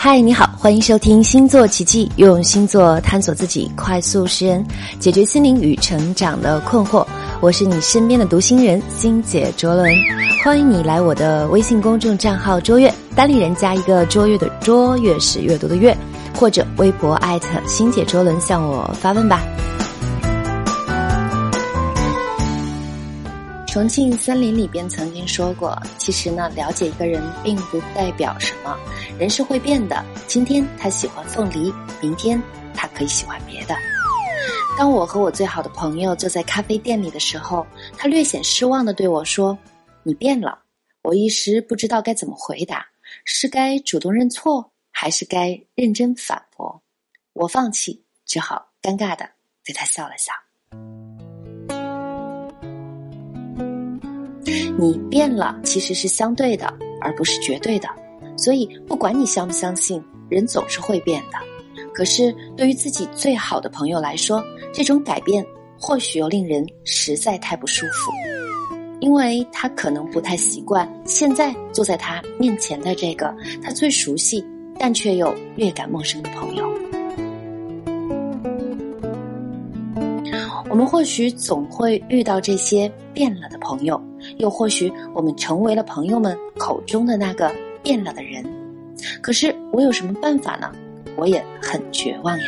嗨，你好，欢迎收听星座奇迹，用星座探索自己，快速识人，解决心灵与成长的困惑。我是你身边的读心人星姐卓伦，欢迎你来我的微信公众账号“卓越”，单立人加一个“卓越”的“卓越”是阅读的“阅”，或者微博艾特星姐卓伦向我发问吧。重庆森林里边曾经说过，其实呢，了解一个人并不代表什么，人是会变的。今天他喜欢凤梨，明天他可以喜欢别的。当我和我最好的朋友坐在咖啡店里的时候，他略显失望的对我说：“你变了。”我一时不知道该怎么回答，是该主动认错，还是该认真反驳？我放弃，只好尴尬的对他笑了笑。你变了，其实是相对的，而不是绝对的。所以，不管你相不相信，人总是会变的。可是，对于自己最好的朋友来说，这种改变或许又令人实在太不舒服，因为他可能不太习惯现在坐在他面前的这个他最熟悉但却又略感陌生的朋友。我们或许总会遇到这些变了的朋友。又或许我们成为了朋友们口中的那个变了的人，可是我有什么办法呢？我也很绝望呀。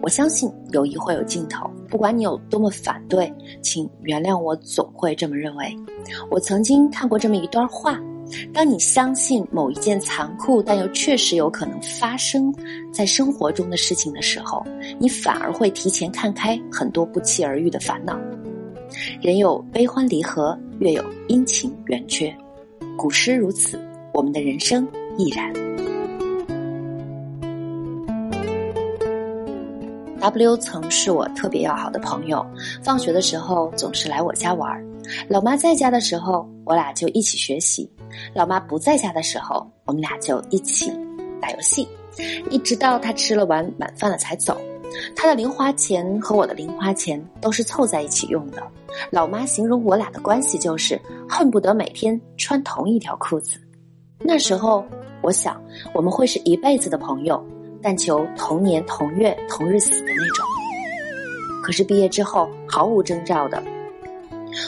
我相信友谊会有尽头，不管你有多么反对，请原谅我总会这么认为。我曾经看过这么一段话：当你相信某一件残酷但又确实有可能发生在生活中的事情的时候，你反而会提前看开很多不期而遇的烦恼。人有悲欢离合，月有阴晴圆缺，古诗如此，我们的人生亦然。W 曾是我特别要好的朋友，放学的时候总是来我家玩儿。老妈在家的时候，我俩就一起学习；老妈不在家的时候，我们俩就一起打游戏，一直到他吃了完晚饭了才走。他的零花钱和我的零花钱都是凑在一起用的。老妈形容我俩的关系就是恨不得每天穿同一条裤子。那时候我想我们会是一辈子的朋友，但求同年同月同日死的那种。可是毕业之后毫无征兆的，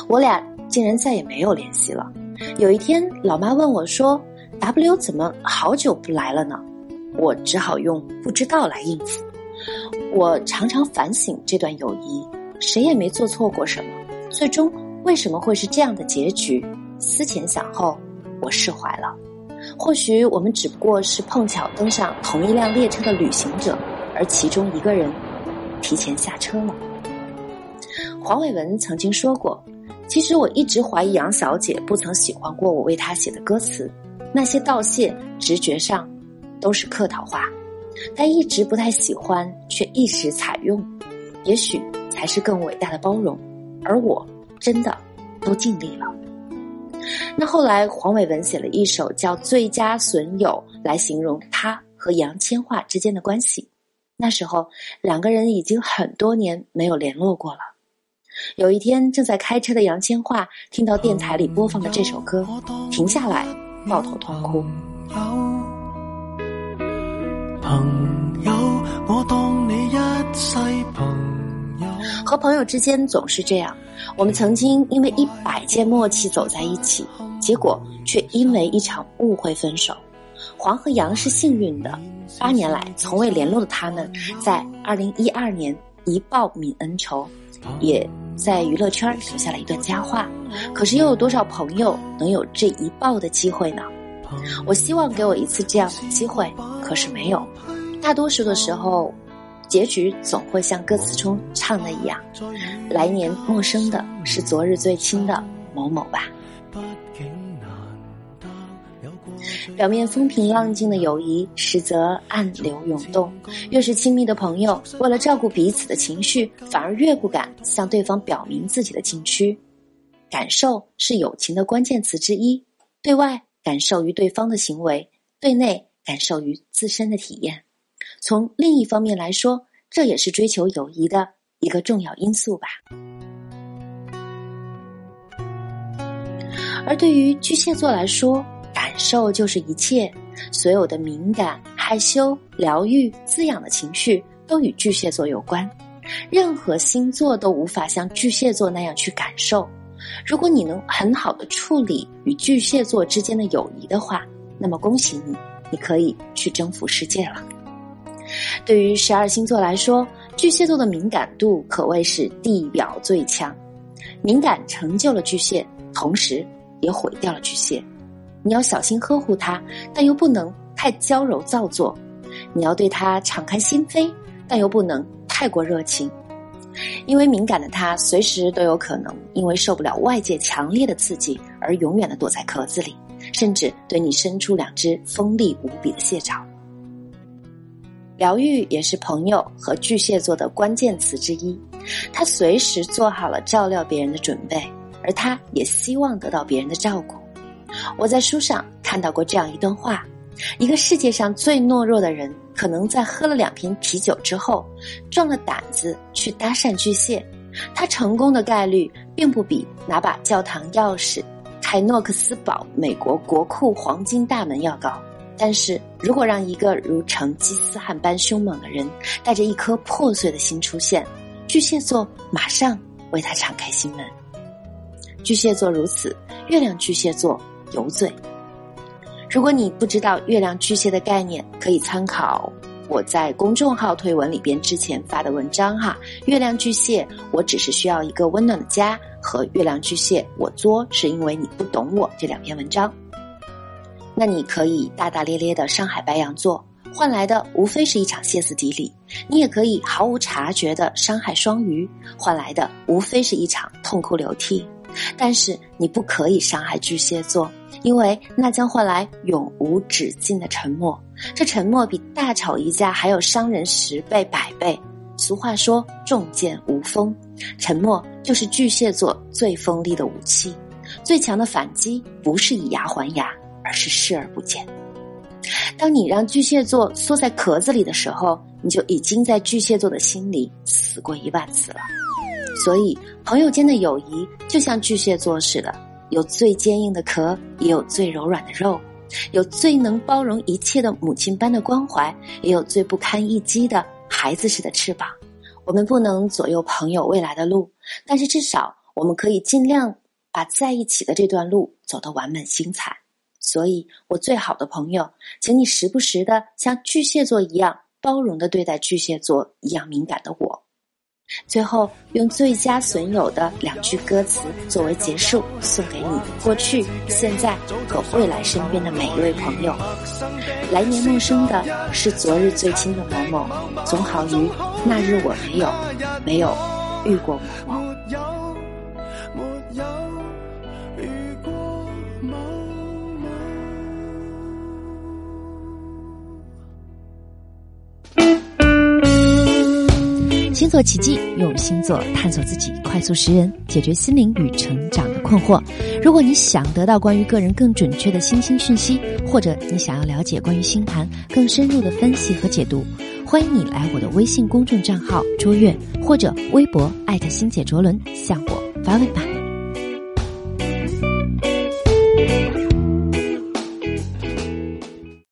我俩竟然再也没有联系了。有一天，老妈问我说：“W 怎么好久不来了呢？”我只好用不知道来应付。我常常反省这段友谊，谁也没做错过什么，最终为什么会是这样的结局？思前想后，我释怀了。或许我们只不过是碰巧登上同一辆列车的旅行者，而其中一个人提前下车了。黄伟文曾经说过：“其实我一直怀疑杨小姐不曾喜欢过我为她写的歌词，那些道谢，直觉上都是客套话。”她一直不太喜欢，却一直采用，也许才是更伟大的包容。而我真的都尽力了。那后来，黄伟文写了一首叫《最佳损友》来形容他和杨千嬅之间的关系。那时候，两个人已经很多年没有联络过了。有一天，正在开车的杨千嬅听到电台里播放的这首歌，停下来抱头痛哭。朋友，我当你一世朋友。和朋友之间总是这样，我们曾经因为一百件默契走在一起，结果却因为一场误会分手。黄和杨是幸运的，八年来从未联络的他们，在二零一二年一报泯恩仇，也在娱乐圈留下了一段佳话。可是又有多少朋友能有这一抱的机会呢？我希望给我一次这样的机会。可是没有，大多数的时候，结局总会像歌词中唱的一样：“来年陌生的是昨日最亲的某某吧。”表面风平浪静的友谊，实则暗流涌动。越是亲密的朋友，为了照顾彼此的情绪，反而越不敢向对方表明自己的禁区。感受是友情的关键词之一，对外感受于对方的行为，对内。感受于自身的体验，从另一方面来说，这也是追求友谊的一个重要因素吧。而对于巨蟹座来说，受就是一切，所有的敏感、害羞、疗愈、滋养的情绪都与巨蟹座有关。任何星座都无法像巨蟹座那样去感受。如果你能很好的处理与巨蟹座之间的友谊的话，那么恭喜你，你可以去征服世界了。对于十二星座来说，巨蟹座的敏感度可谓是地表最强。敏感成就了巨蟹，同时也毁掉了巨蟹。你要小心呵护它，但又不能太娇柔造作；你要对它敞开心扉，但又不能太过热情。因为敏感的他，随时都有可能因为受不了外界强烈的刺激而永远的躲在壳子里，甚至对你伸出两只锋利无比的蟹爪。疗愈也是朋友和巨蟹座的关键词之一，他随时做好了照料别人的准备，而他也希望得到别人的照顾。我在书上看到过这样一段话：一个世界上最懦弱的人。可能在喝了两瓶啤酒之后，壮了胆子去搭讪巨蟹，他成功的概率并不比拿把教堂钥匙开诺克斯堡美国国库黄金大门要高。但是如果让一个如成吉思汗般凶猛的人带着一颗破碎的心出现，巨蟹座马上为他敞开心门。巨蟹座如此，月亮巨蟹座尤最。如果你不知道月亮巨蟹的概念，可以参考我在公众号推文里边之前发的文章哈。月亮巨蟹，我只是需要一个温暖的家和月亮巨蟹，我作是因为你不懂我这两篇文章。那你可以大大咧咧的伤害白羊座，换来的无非是一场歇斯底里；你也可以毫无察觉的伤害双鱼，换来的无非是一场痛哭流涕。但是你不可以伤害巨蟹座。因为那将换来永无止境的沉默，这沉默比大吵一架还要伤人十倍百倍。俗话说“重剑无锋”，沉默就是巨蟹座最锋利的武器。最强的反击不是以牙还牙，而是视而不见。当你让巨蟹座缩在壳子里的时候，你就已经在巨蟹座的心里死过一万次了。所以，朋友间的友谊就像巨蟹座似的。有最坚硬的壳，也有最柔软的肉；有最能包容一切的母亲般的关怀，也有最不堪一击的孩子似的翅膀。我们不能左右朋友未来的路，但是至少我们可以尽量把在一起的这段路走得完美精彩。所以，我最好的朋友，请你时不时的像巨蟹座一样包容的对待巨蟹座一样敏感的我。最后，用最佳损友的两句歌词作为结束，送给你过去、现在和未来身边的每一位朋友。来年陌生的是昨日最亲的某某，总好于那日我没有没有遇过某某。星座奇迹，用星座探索自己，快速识人，解决心灵与成长的困惑。如果你想得到关于个人更准确的星星讯息，或者你想要了解关于星盘更深入的分析和解读，欢迎你来我的微信公众账号“卓越”或者微博“艾特星姐卓伦”向我发问吧。